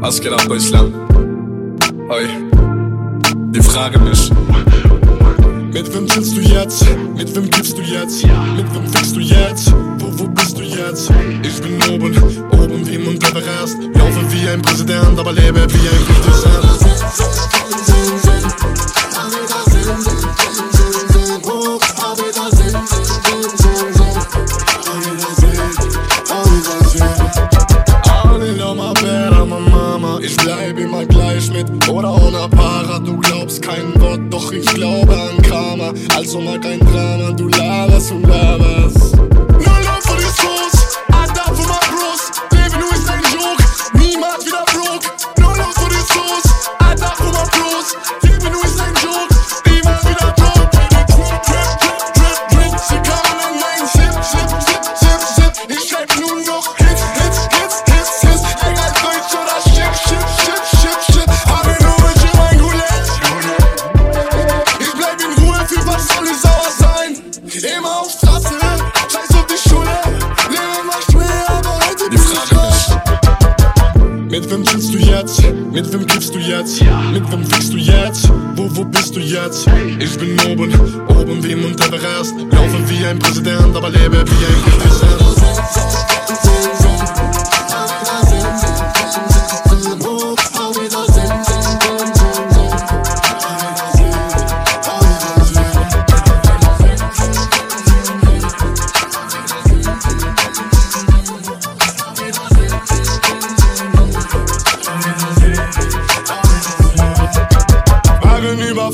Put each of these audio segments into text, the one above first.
Was geht ab, Deutschland? Oi, die Frage mich. Mit wem chillst du jetzt? Mit wem gibst du jetzt? Mit wem fickst du jetzt? Wo, wo bist du jetzt? Ich bin oben, oben wie Mount Everest. Laufe wie ein Präsident, aber lebe wie ein Präsident. Mit oder ohne Para. Du glaubst kein Wort, doch ich glaube an Karma. Also mal kein Drama, du laberst und laberst. Mit wem chillst du jetzt? Mit wem gibst du jetzt? Mit wem fickst du jetzt? Wo, wo bist du jetzt? Ich bin oben, oben wie Mount Everest. Laufe wie ein Präsident, aber lebe wie ein Präsident.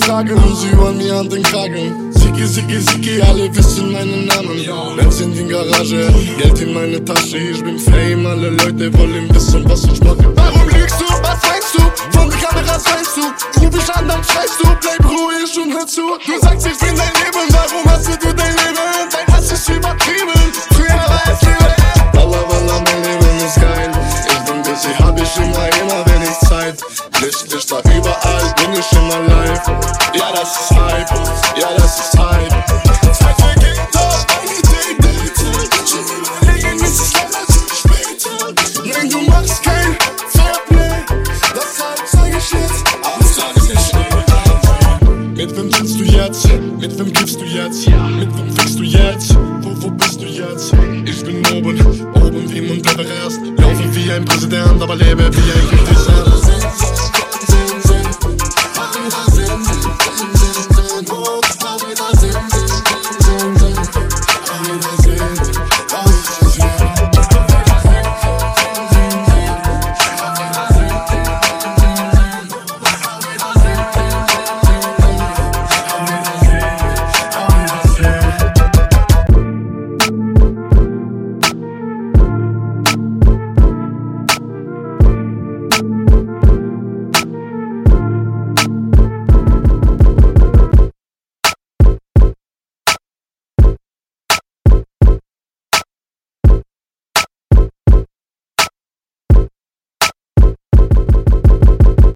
Fragen und sie wollen mir an den Kragen. Sicki, Sicki, Sicki, alle wissen meinen Namen. Benz in die Garage, Geld in meine Tasche, ich bin Fame, alle Leute wollen wissen, was ich mache. Warum lügst du? Was meinst du? Von den Kameras weißt du? Ruf ich an, dann schreist du, bleib ruhig und hör zu. Du sagst, ich bin dein wem chillst du jetzt? Mit wem gibst du jetzt? Mit wem fickst du jetzt? Wo, wo bist du jetzt? Ich bin oben, oben wie Mount Everest. Laufe wie ein Präsident, aber lebe wie ein Präsident.